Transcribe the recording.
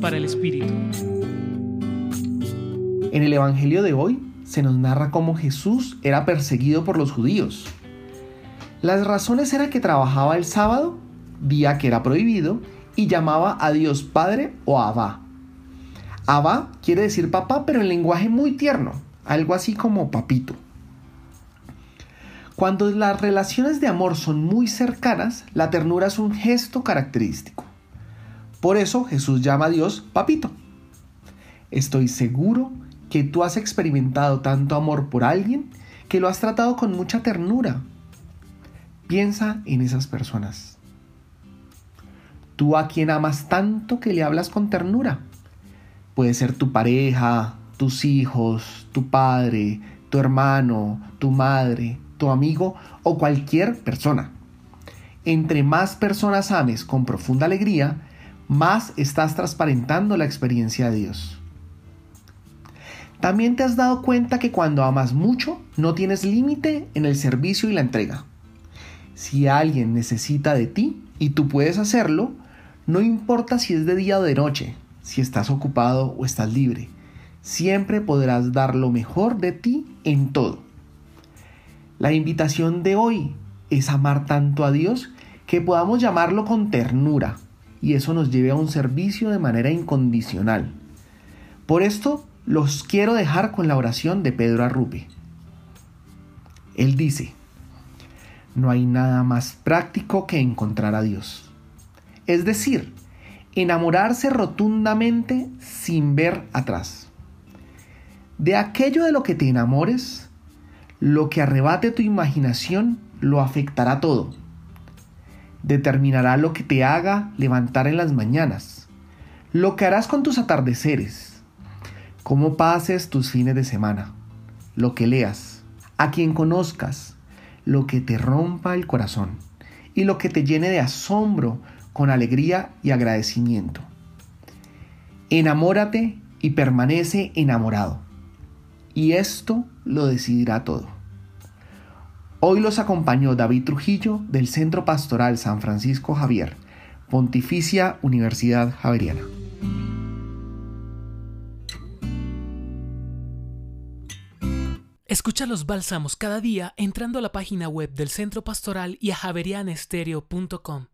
Para el Espíritu. En el Evangelio de hoy se nos narra cómo Jesús era perseguido por los judíos. Las razones eran que trabajaba el sábado, día que era prohibido, y llamaba a Dios Padre o Abba. Abba quiere decir papá, pero en lenguaje muy tierno, algo así como papito. Cuando las relaciones de amor son muy cercanas, la ternura es un gesto característico. Por eso Jesús llama a Dios papito. Estoy seguro que tú has experimentado tanto amor por alguien que lo has tratado con mucha ternura. Piensa en esas personas. Tú a quien amas tanto que le hablas con ternura. Puede ser tu pareja, tus hijos, tu padre, tu hermano, tu madre, tu amigo o cualquier persona. Entre más personas ames con profunda alegría, más estás transparentando la experiencia de Dios. También te has dado cuenta que cuando amas mucho, no tienes límite en el servicio y la entrega. Si alguien necesita de ti y tú puedes hacerlo, no importa si es de día o de noche, si estás ocupado o estás libre, siempre podrás dar lo mejor de ti en todo. La invitación de hoy es amar tanto a Dios que podamos llamarlo con ternura y eso nos lleve a un servicio de manera incondicional. Por esto los quiero dejar con la oración de Pedro Arrupe. Él dice, no hay nada más práctico que encontrar a Dios. Es decir, enamorarse rotundamente sin ver atrás. De aquello de lo que te enamores, lo que arrebate tu imaginación lo afectará todo. Determinará lo que te haga levantar en las mañanas, lo que harás con tus atardeceres, cómo pases tus fines de semana, lo que leas, a quien conozcas, lo que te rompa el corazón y lo que te llene de asombro con alegría y agradecimiento. Enamórate y permanece enamorado y esto lo decidirá todo. Hoy los acompañó David Trujillo del Centro Pastoral San Francisco Javier, Pontificia Universidad Javeriana. Escucha los bálsamos cada día entrando a la página web del Centro Pastoral y a javerianestereo.com.